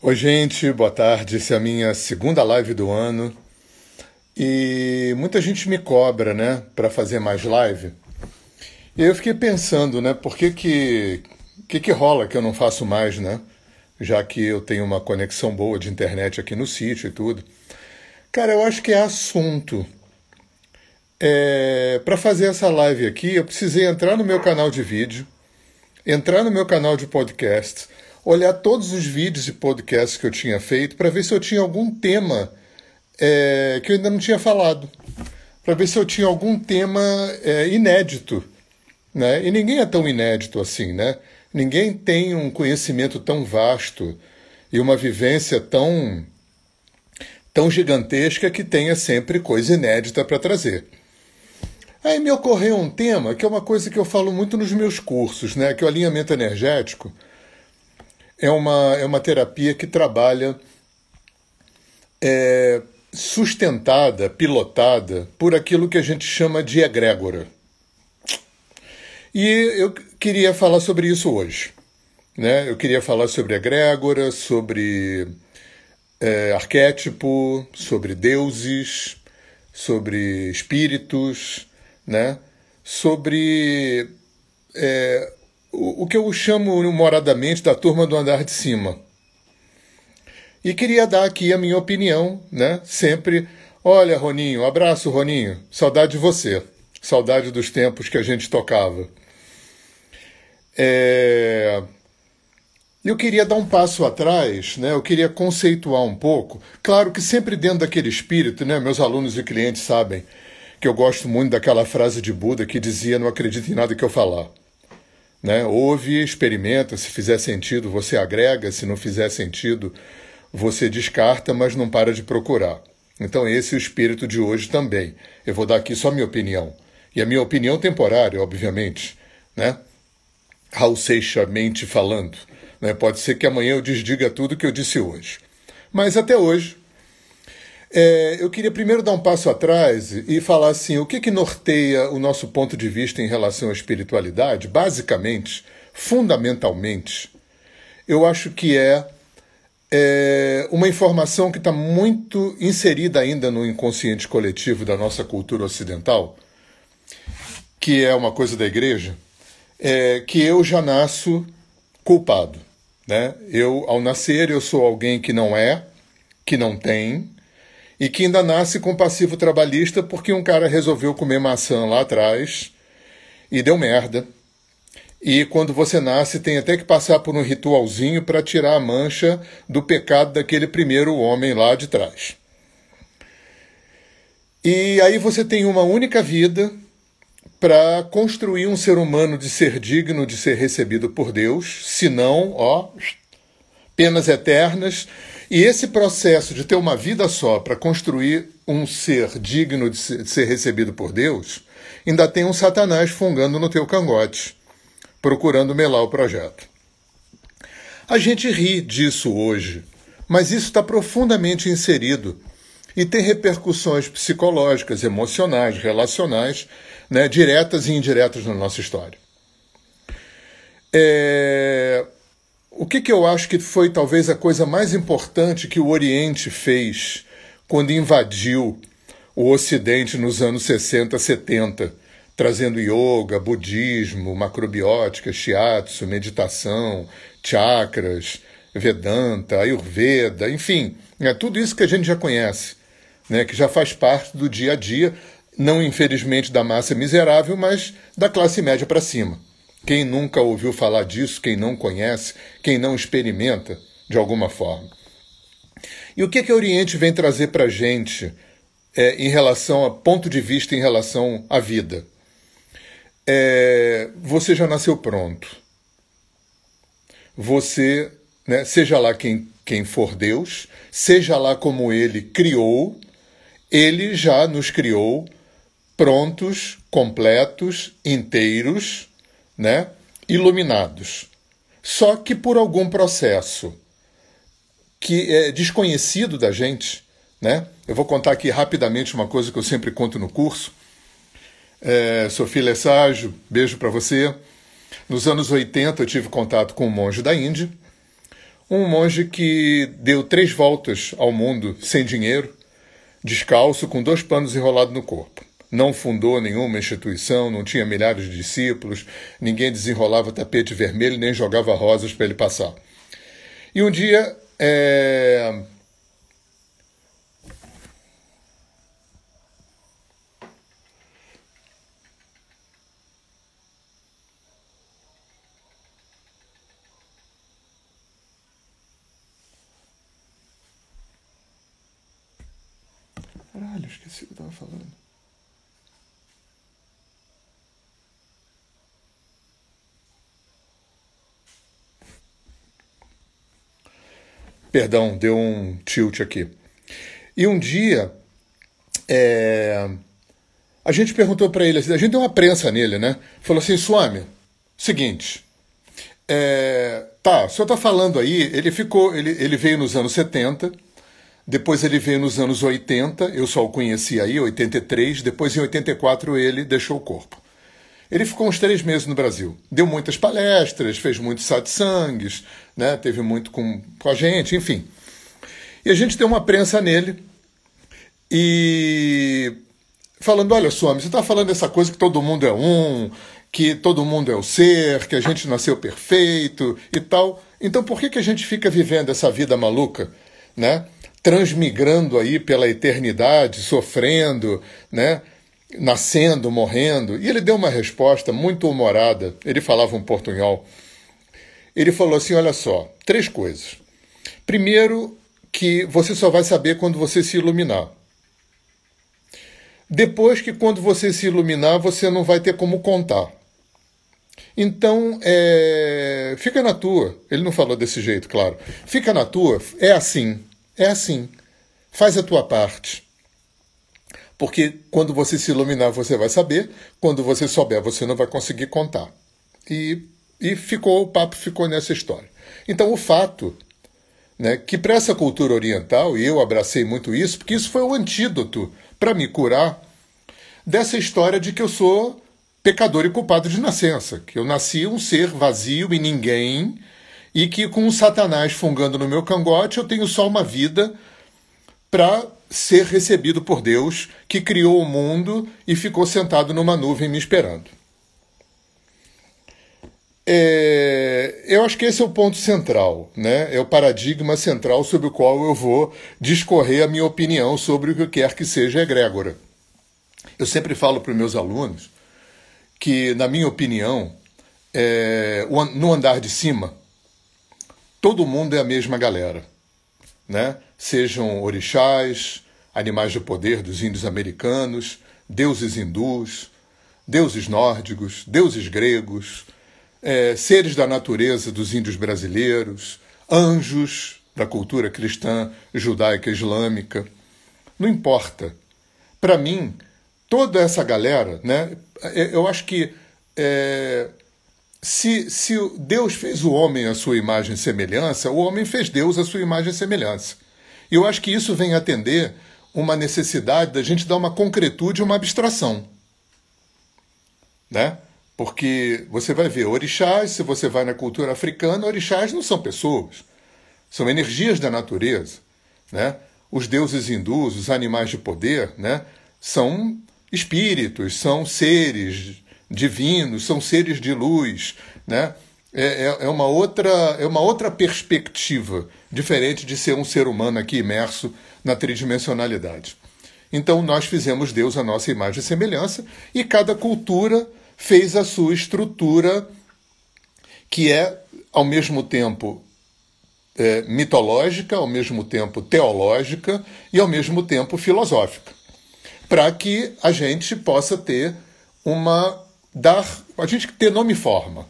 Oi, gente, boa tarde. Essa é a minha segunda live do ano. E muita gente me cobra, né, para fazer mais live. E eu fiquei pensando, né, por que que, que que rola que eu não faço mais, né? Já que eu tenho uma conexão boa de internet aqui no sítio e tudo. Cara, eu acho que é assunto. É, para fazer essa live aqui, eu precisei entrar no meu canal de vídeo, entrar no meu canal de podcast olhar todos os vídeos e podcasts que eu tinha feito para ver se eu tinha algum tema é, que eu ainda não tinha falado, para ver se eu tinha algum tema é, inédito. Né? E ninguém é tão inédito assim, né? Ninguém tem um conhecimento tão vasto e uma vivência tão tão gigantesca que tenha sempre coisa inédita para trazer. Aí me ocorreu um tema que é uma coisa que eu falo muito nos meus cursos, né? Que é o alinhamento energético é uma, é uma terapia que trabalha é, sustentada, pilotada por aquilo que a gente chama de egrégora. E eu queria falar sobre isso hoje. Né? Eu queria falar sobre egrégora, sobre é, arquétipo, sobre deuses, sobre espíritos, né? sobre é, o, que eu chamo humoradamente da turma do andar de cima. E queria dar aqui a minha opinião, né? Sempre. Olha, Roninho, abraço, Roninho. Saudade de você. Saudade dos tempos que a gente tocava. É... Eu queria dar um passo atrás, né? eu queria conceituar um pouco. Claro que sempre dentro daquele espírito, né? meus alunos e clientes sabem que eu gosto muito daquela frase de Buda que dizia: Não acredite em nada que eu falar. Né? Ouve, experimenta, se fizer sentido, você agrega, se não fizer sentido, você descarta, mas não para de procurar. Então, esse é o espírito de hoje também. Eu vou dar aqui só minha opinião. E a minha opinião temporária, obviamente. Né? Raul Seixamente falando. Né? Pode ser que amanhã eu desdiga tudo que eu disse hoje. Mas até hoje, é, eu queria primeiro dar um passo atrás e falar assim: o que, que norteia o nosso ponto de vista em relação à espiritualidade? Basicamente, fundamentalmente, eu acho que é, é uma informação que está muito inserida ainda no inconsciente coletivo da nossa cultura ocidental, que é uma coisa da igreja, é que eu já nasço culpado. Né? Eu, ao nascer, eu sou alguém que não é, que não tem, e que ainda nasce com passivo trabalhista porque um cara resolveu comer maçã lá atrás e deu merda. E quando você nasce, tem até que passar por um ritualzinho para tirar a mancha do pecado daquele primeiro homem lá de trás. E aí você tem uma única vida para construir um ser humano de ser digno de ser recebido por Deus, senão, ó, penas eternas e esse processo de ter uma vida só para construir um ser digno de ser recebido por Deus, ainda tem um Satanás fungando no teu cangote, procurando melar o projeto. A gente ri disso hoje, mas isso está profundamente inserido e tem repercussões psicológicas, emocionais, relacionais, né, diretas e indiretas na nossa história. É, o que, que eu acho que foi talvez a coisa mais importante que o Oriente fez quando invadiu o Ocidente nos anos 60, 70, trazendo yoga, budismo, macrobiótica, shiatsu, meditação, chakras, Vedanta, Ayurveda, enfim, é tudo isso que a gente já conhece, né, que já faz parte do dia a dia, não infelizmente da massa miserável, mas da classe média para cima. Quem nunca ouviu falar disso, quem não conhece, quem não experimenta de alguma forma. E o que, que o Oriente vem trazer para a gente é, em relação a ponto de vista em relação à vida? É, você já nasceu pronto. Você, né, seja lá quem, quem for Deus, seja lá como Ele criou, Ele já nos criou prontos, completos, inteiros né, iluminados. Só que por algum processo que é desconhecido da gente, né? Eu vou contar aqui rapidamente uma coisa que eu sempre conto no curso. É, Sofia Lesságio, beijo para você. Nos anos 80 eu tive contato com um monge da Índia, Um monge que deu três voltas ao mundo sem dinheiro, descalço, com dois panos enrolados no corpo. Não fundou nenhuma instituição, não tinha milhares de discípulos, ninguém desenrolava tapete vermelho nem jogava rosas para ele passar. E um dia é, Caralho, esqueci o que eu estava falando. Perdão, deu um tilt aqui. E um dia, é, a gente perguntou para ele, a gente deu uma prensa nele, né? Falou assim, Swami, seguinte, é, tá, o senhor está falando aí, ele ficou, ele, ele veio nos anos 70, depois ele veio nos anos 80, eu só o conheci aí, 83, depois em 84 ele deixou o corpo. Ele ficou uns três meses no Brasil. Deu muitas palestras, fez muitos satsangs, né? teve muito com, com a gente, enfim. E a gente deu uma prensa nele e falando: olha, Swami, você está falando essa coisa que todo mundo é um, que todo mundo é o ser, que a gente nasceu perfeito e tal. Então por que, que a gente fica vivendo essa vida maluca, né? Transmigrando aí pela eternidade, sofrendo, né? Nascendo, morrendo. E ele deu uma resposta muito humorada. Ele falava um portunhol. Ele falou assim: olha só, três coisas. Primeiro, que você só vai saber quando você se iluminar. Depois que quando você se iluminar, você não vai ter como contar. Então, é... fica na tua. Ele não falou desse jeito, claro. Fica na tua. É assim. É assim. Faz a tua parte. Porque quando você se iluminar, você vai saber, quando você souber, você não vai conseguir contar. E, e ficou, o papo ficou nessa história. Então, o fato né, que para essa cultura oriental, e eu abracei muito isso, porque isso foi o antídoto para me curar dessa história de que eu sou pecador e culpado de nascença, que eu nasci um ser vazio e ninguém, e que com o Satanás fungando no meu cangote, eu tenho só uma vida para ser recebido por Deus, que criou o mundo e ficou sentado numa nuvem me esperando. É, eu acho que esse é o ponto central, né? é o paradigma central sobre o qual eu vou discorrer a minha opinião sobre o que quer que seja egrégora. Eu sempre falo para os meus alunos que, na minha opinião, é, no andar de cima, todo mundo é a mesma galera. Né? sejam orixás, animais de poder dos índios americanos, deuses hindus, deuses nórdicos, deuses gregos, é, seres da natureza dos índios brasileiros, anjos da cultura cristã, judaica, islâmica. Não importa. Para mim, toda essa galera, né, é, eu acho que é, se, se Deus fez o homem à sua imagem e semelhança, o homem fez Deus à sua imagem e semelhança. E eu acho que isso vem atender uma necessidade da gente dar uma concretude, uma abstração. Né? Porque você vai ver orixás, se você vai na cultura africana, orixás não são pessoas, são energias da natureza. Né? Os deuses hindus, os animais de poder, né? são espíritos, são seres divinos, são seres de luz. Né? É, é, é, uma outra, é uma outra perspectiva, diferente de ser um ser humano aqui imerso na tridimensionalidade. Então nós fizemos Deus a nossa imagem e semelhança, e cada cultura fez a sua estrutura, que é, ao mesmo tempo, é, mitológica, ao mesmo tempo teológica e ao mesmo tempo filosófica, para que a gente possa ter uma dar a gente ter nome e forma.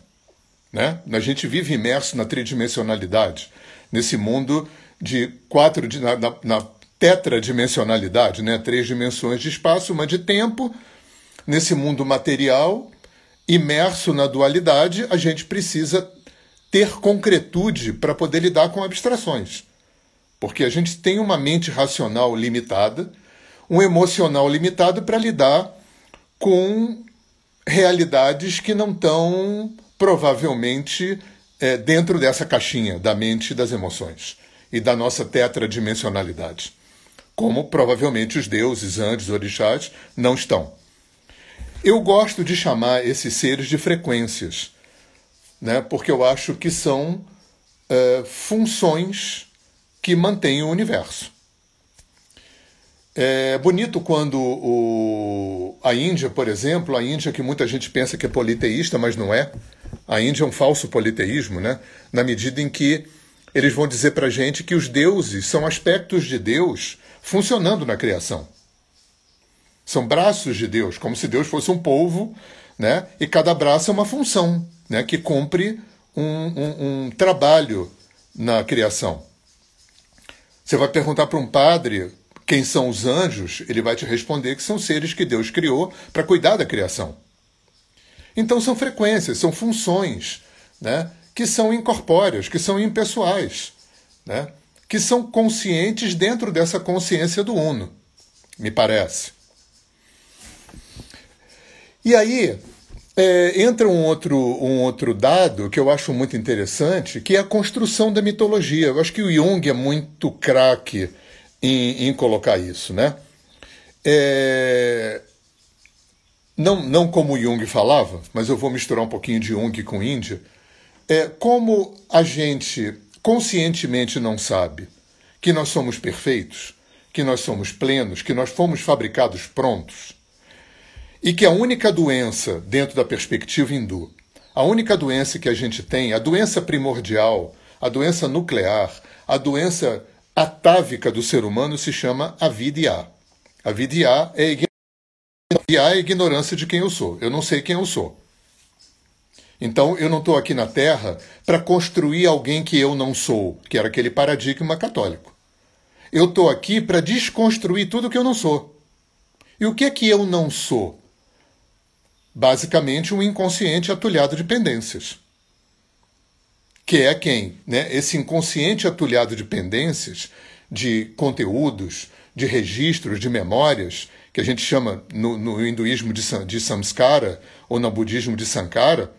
Né? A gente vive imerso na tridimensionalidade, nesse mundo de quatro na, na, na tetradimensionalidade, né? três dimensões de espaço, uma de tempo. Nesse mundo material, imerso na dualidade, a gente precisa ter concretude para poder lidar com abstrações. Porque a gente tem uma mente racional limitada, um emocional limitado para lidar com realidades que não estão provavelmente é, dentro dessa caixinha da mente e das emoções e da nossa tetradimensionalidade, como provavelmente os deuses, anjos, orixás não estão. Eu gosto de chamar esses seres de frequências, né, porque eu acho que são é, funções que mantêm o universo. É bonito quando o, a Índia, por exemplo, a Índia que muita gente pensa que é politeísta, mas não é. A Índia é um falso politeísmo, né? na medida em que eles vão dizer para gente que os deuses são aspectos de Deus funcionando na criação. São braços de Deus, como se Deus fosse um polvo, né? e cada braço é uma função né? que cumpre um, um, um trabalho na criação. Você vai perguntar para um padre quem são os anjos, ele vai te responder que são seres que Deus criou para cuidar da criação. Então são frequências, são funções, né, que são incorpóreas, que são impessoais, né, que são conscientes dentro dessa consciência do uno, me parece. E aí é, entra um outro, um outro dado que eu acho muito interessante, que é a construção da mitologia. Eu acho que o Jung é muito craque em, em colocar isso, né? É... Não, não como Jung falava, mas eu vou misturar um pouquinho de Jung com Índia. É, como a gente conscientemente não sabe que nós somos perfeitos, que nós somos plenos, que nós fomos fabricados prontos, e que a única doença, dentro da perspectiva hindu, a única doença que a gente tem, a doença primordial, a doença nuclear, a doença atávica do ser humano se chama avidya. Avidya é, é a ignorância de quem eu sou. Eu não sei quem eu sou. Então eu não estou aqui na Terra para construir alguém que eu não sou, que era aquele paradigma católico. Eu estou aqui para desconstruir tudo que eu não sou. E o que é que eu não sou? Basicamente um inconsciente atulhado de pendências que é quem? Né? Esse inconsciente atulhado de pendências, de conteúdos, de registros, de memórias, que a gente chama no, no hinduísmo de, de samskara ou no budismo de sankara,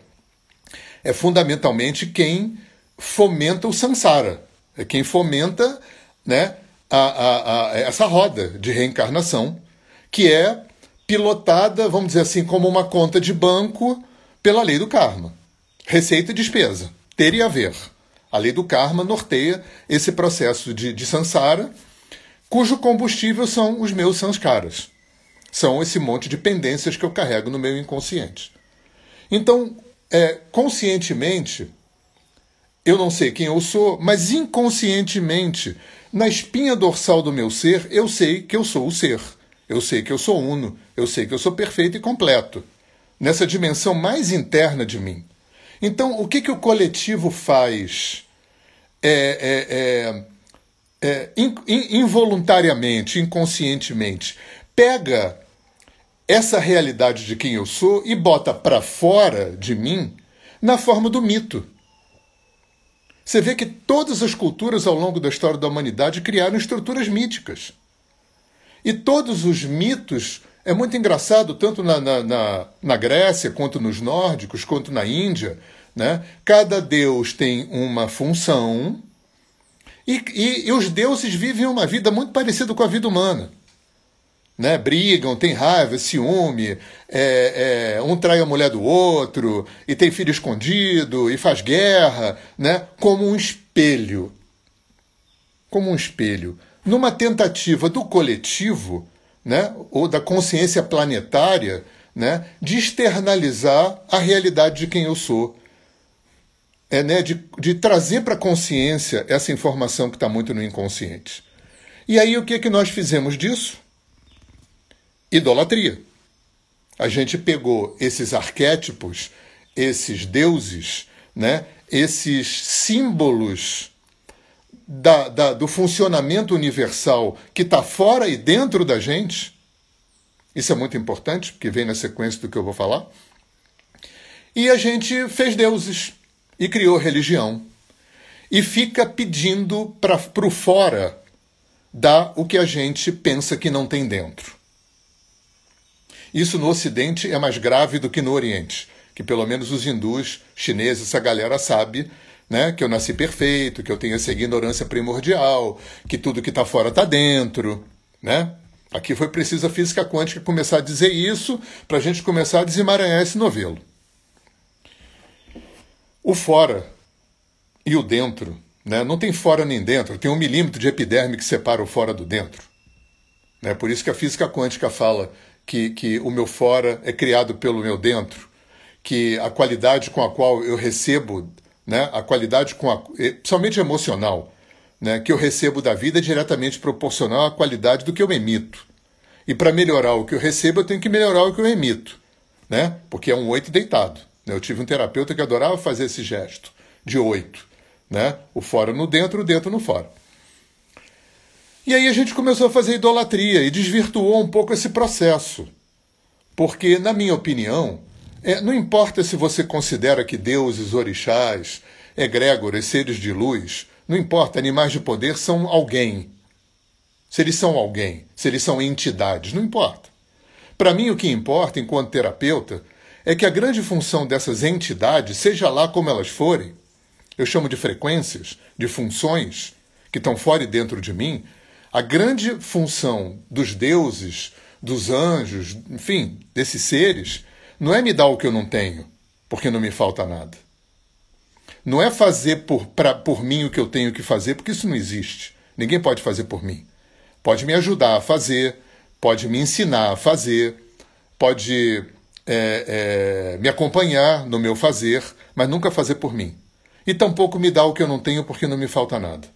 é fundamentalmente quem fomenta o samsara, é quem fomenta né, a, a, a, essa roda de reencarnação, que é pilotada, vamos dizer assim, como uma conta de banco pela lei do karma. Receita e despesa ter e haver. A lei do karma norteia esse processo de, de samsara, cujo combustível são os meus sanskaras. São esse monte de pendências que eu carrego no meu inconsciente. Então, é, conscientemente, eu não sei quem eu sou, mas inconscientemente, na espinha dorsal do meu ser, eu sei que eu sou o ser. Eu sei que eu sou uno. Eu sei que eu sou perfeito e completo. Nessa dimensão mais interna de mim. Então, o que, que o coletivo faz é, é, é, é in, involuntariamente, inconscientemente? Pega essa realidade de quem eu sou e bota para fora de mim na forma do mito. Você vê que todas as culturas ao longo da história da humanidade criaram estruturas míticas. E todos os mitos é muito engraçado, tanto na, na, na, na Grécia, quanto nos nórdicos, quanto na Índia. Né? Cada deus tem uma função e, e, e, os deuses vivem uma vida muito parecida com a vida humana. Né? Brigam, têm raiva, ciúme, é, é, um trai a mulher do outro, e tem filho escondido, e faz guerra, né? como um espelho. Como um espelho. Numa tentativa do coletivo né, ou da consciência planetária né, de externalizar a realidade de quem eu sou. É, né, de, de trazer para a consciência essa informação que está muito no inconsciente. E aí o que, que nós fizemos disso? Idolatria. A gente pegou esses arquétipos, esses deuses, né, esses símbolos da, da, do funcionamento universal que está fora e dentro da gente, isso é muito importante, porque vem na sequência do que eu vou falar, e a gente fez deuses e criou religião. E fica pedindo para o fora dar o que a gente pensa que não tem dentro. Isso no Ocidente é mais grave do que no Oriente, que pelo menos os hindus, chineses, essa galera sabe né? Que eu nasci perfeito, que eu tenho essa ignorância primordial, que tudo que está fora está dentro, né? Aqui foi preciso a física quântica começar a dizer isso para a gente começar a desemaranhar esse novelo. O fora e o dentro, né? não tem fora nem dentro, tem um milímetro de epiderme que separa o fora do dentro. Né? Por isso que a física quântica fala que, que o meu fora é criado pelo meu dentro, que a qualidade com a qual eu recebo, né? a qualidade com a, somente emocional, né, que eu recebo da vida é diretamente proporcional à qualidade do que eu emito. E para melhorar o que eu recebo, eu tenho que melhorar o que eu emito, né? Porque é um oito deitado. Né? Eu tive um terapeuta que adorava fazer esse gesto de oito, né? O fora no dentro, o dentro no fora. E aí a gente começou a fazer idolatria e desvirtuou um pouco esse processo. Porque, na minha opinião, é, não importa se você considera que deuses, orixás, egrégoras, seres de luz, não importa, animais de poder são alguém. Se eles são alguém, se eles são entidades, não importa. Para mim, o que importa, enquanto terapeuta, é que a grande função dessas entidades, seja lá como elas forem, eu chamo de frequências, de funções que estão fora e dentro de mim, a grande função dos deuses, dos anjos, enfim, desses seres, não é me dar o que eu não tenho, porque não me falta nada. Não é fazer por, pra, por mim o que eu tenho que fazer, porque isso não existe. Ninguém pode fazer por mim. Pode me ajudar a fazer, pode me ensinar a fazer, pode é, é, me acompanhar no meu fazer, mas nunca fazer por mim. E tampouco me dá o que eu não tenho porque não me falta nada.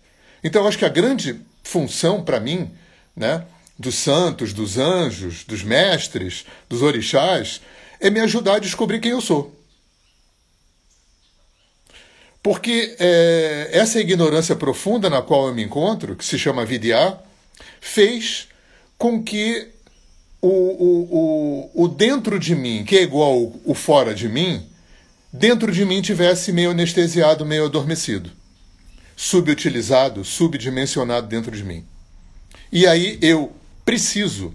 Então eu acho que a grande função para mim, né, dos santos, dos anjos, dos mestres, dos orixás, é me ajudar a descobrir quem eu sou. Porque é, essa ignorância profunda na qual eu me encontro, que se chama Vidya, fez com que o, o, o, o dentro de mim, que é igual o fora de mim, dentro de mim tivesse meio anestesiado, meio adormecido, subutilizado, subdimensionado dentro de mim. E aí eu preciso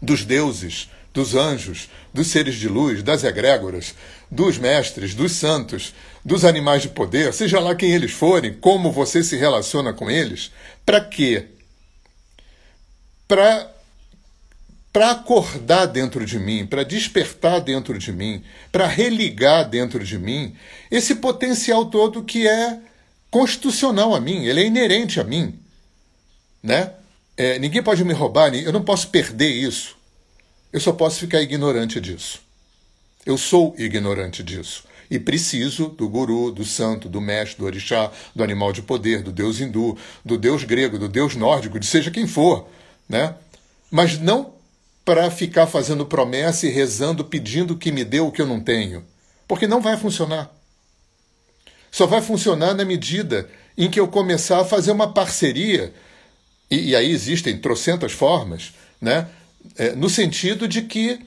dos deuses, dos anjos, dos seres de luz, das egrégoras, dos mestres, dos santos, dos animais de poder, seja lá quem eles forem, como você se relaciona com eles, para quê? Para para acordar dentro de mim, para despertar dentro de mim, para religar dentro de mim esse potencial todo que é constitucional a mim, ele é inerente a mim, né? É, ninguém pode me roubar, eu não posso perder isso. Eu só posso ficar ignorante disso. Eu sou ignorante disso. E preciso do guru, do santo, do mestre, do orixá, do animal de poder, do deus hindu, do deus grego, do deus nórdico, de seja quem for. Né? Mas não para ficar fazendo promessa e rezando, pedindo que me dê o que eu não tenho. Porque não vai funcionar. Só vai funcionar na medida em que eu começar a fazer uma parceria, e, e aí existem trocentas formas, né? É, no sentido de que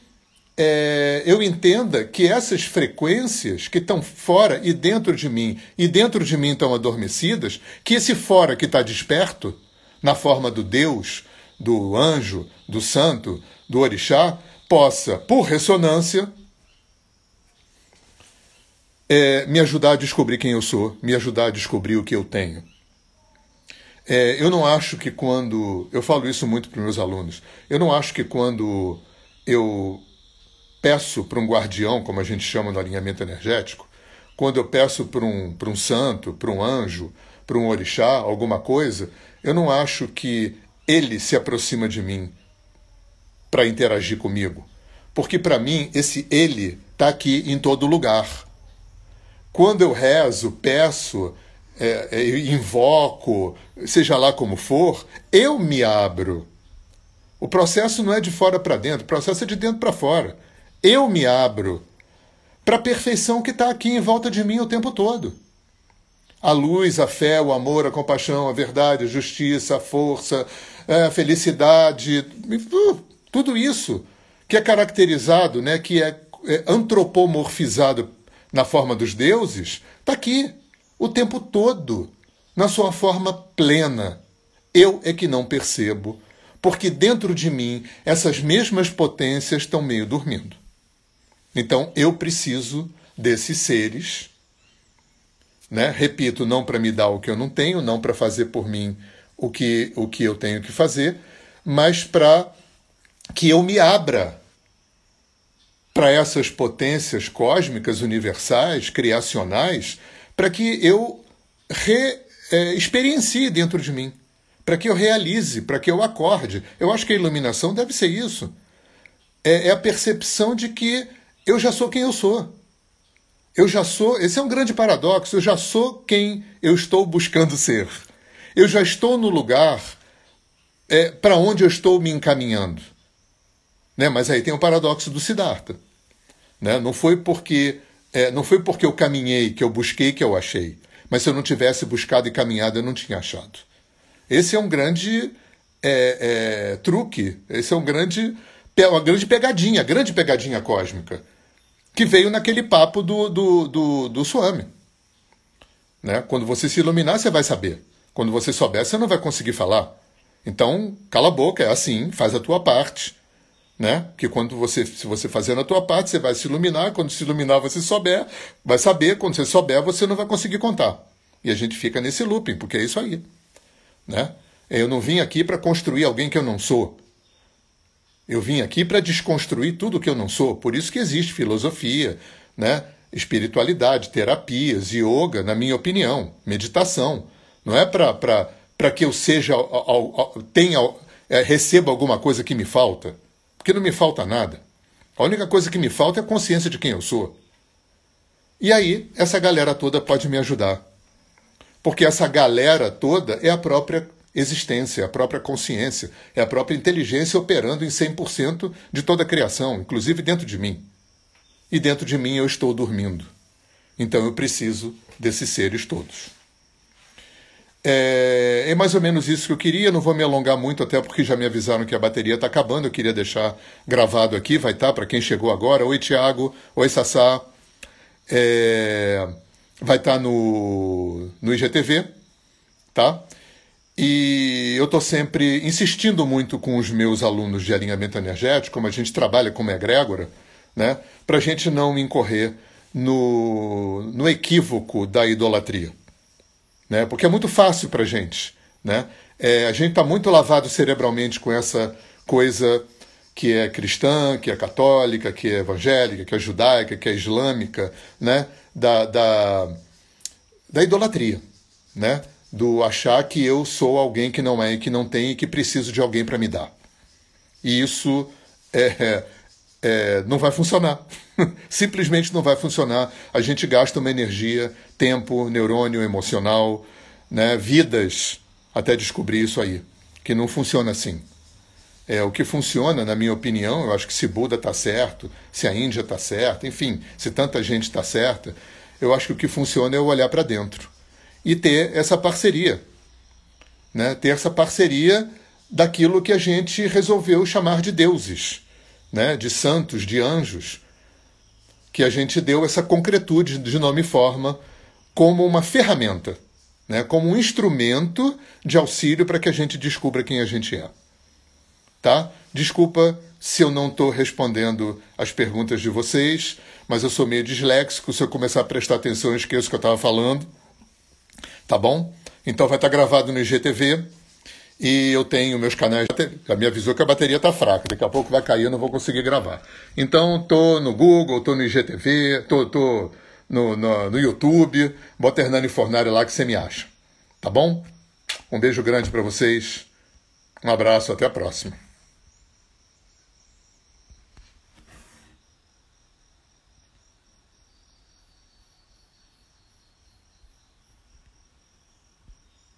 é, eu entenda que essas frequências que estão fora e dentro de mim, e dentro de mim estão adormecidas, que esse fora que está desperto, na forma do Deus, do anjo, do santo, do orixá, possa, por ressonância, é, me ajudar a descobrir quem eu sou, me ajudar a descobrir o que eu tenho. É, eu não acho que quando. Eu falo isso muito para meus alunos. Eu não acho que quando eu peço para um guardião, como a gente chama no alinhamento energético, quando eu peço para um, um santo, para um anjo, para um orixá, alguma coisa, eu não acho que ele se aproxima de mim para interagir comigo. Porque para mim, esse ele está aqui em todo lugar. Quando eu rezo, peço, é, é, invoco, seja lá como for, eu me abro. O processo não é de fora para dentro, o processo é de dentro para fora. Eu me abro para a perfeição que está aqui em volta de mim o tempo todo. A luz, a fé, o amor, a compaixão, a verdade, a justiça, a força, a felicidade, uh, tudo isso que é caracterizado, né, que é, é antropomorfizado na forma dos deuses, está aqui o tempo todo, na sua forma plena. Eu é que não percebo, porque dentro de mim essas mesmas potências estão meio dormindo. Então eu preciso desses seres Né? Repito, não para me dar o que eu não tenho, não para fazer por mim o que, o que eu tenho que fazer, mas para que eu me abra para essas potências cósmicas, universais, criacionais, para que eu re, é, dentro de mim, para que eu realize, para que eu acorde. Eu acho que a iluminação deve ser isso. É, é a percepção de que eu já sou quem eu sou. Eu já sou, esse é um grande paradoxo, eu já sou quem eu estou buscando ser. Eu já estou no lugar é, para onde eu estou me encaminhando. Né? Mas aí tem o paradoxo do Siddhartha. Né? Não foi porque é, não foi porque eu caminhei que eu busquei que eu achei, mas se eu não tivesse buscado e caminhado eu não tinha achado. Esse é um grande é, é, truque, esse é um grande uma grande pegadinha, grande pegadinha cósmica que veio naquele papo do, do, do, do Swami. Né? Quando você se iluminar, você vai saber. Quando você souber, você não vai conseguir falar. Então, cala a boca, é assim, faz a tua parte né? Que quando você, se você fazer a tua parte, você vai se iluminar. Quando se iluminar, você souber, vai saber. Quando você souber, você não vai conseguir contar. E a gente fica nesse looping, porque é isso aí, né? Eu não vim aqui para construir alguém que eu não sou. Eu vim aqui para desconstruir tudo que eu não sou. Por isso que existe filosofia, né? Espiritualidade, terapias, yoga, na minha opinião, meditação. Não é para que eu seja, tenha, é, receba alguma coisa que me falta porque não me falta nada. A única coisa que me falta é a consciência de quem eu sou. E aí, essa galera toda pode me ajudar. Porque essa galera toda é a própria existência, a própria consciência, é a própria inteligência operando em 100% de toda a criação, inclusive dentro de mim. E dentro de mim eu estou dormindo. Então eu preciso desses seres todos. É, é, mais ou menos isso que eu queria. Não vou me alongar muito, até porque já me avisaram que a bateria está acabando. Eu queria deixar gravado aqui, vai estar tá, para quem chegou agora. Oi, Tiago. Oi, Sassá. É, vai estar tá no, no IGTV, tá? E eu estou sempre insistindo muito com os meus alunos de alinhamento energético, como a gente trabalha como egrégora, né? Para a gente não incorrer no, no equívoco da idolatria né? porque é muito fácil para a gente. Né? É, a gente está muito lavado cerebralmente com essa coisa que é cristã, que é católica, que é evangélica, que é judaica, que é islâmica, né? da, da, da idolatria, né? do achar que eu sou alguém que não é, que não tem e que preciso de alguém para me dar. E isso é, é, não vai funcionar. Simplesmente não vai funcionar. A gente gasta uma energia, tempo, neurônio emocional, né, vidas até descobrir isso aí, que não funciona assim. É, o que funciona, na minha opinião, eu acho que se Buda está certo, se a Índia está certa, enfim, se tanta gente está certa, eu acho que o que funciona é olhar para dentro e ter essa parceria. Né? Ter essa parceria daquilo que a gente resolveu chamar de deuses, né? de santos, de anjos, que a gente deu essa concretude de nome e forma como uma ferramenta, né, como um instrumento de auxílio para que a gente descubra quem a gente é. Tá? Desculpa se eu não estou respondendo as perguntas de vocês, mas eu sou meio disléxico. Se eu começar a prestar atenção, eu esqueço o que eu estava falando. Tá bom? Então vai estar tá gravado no IGTV. E eu tenho meus canais. Já me avisou que a bateria está fraca. Daqui a pouco vai cair, eu não vou conseguir gravar. Então, tô no Google, tô no IGTV, tô, tô no, no, no YouTube. Bota Hernani Fornari lá que você me acha. Tá bom? Um beijo grande para vocês. Um abraço, até a próxima.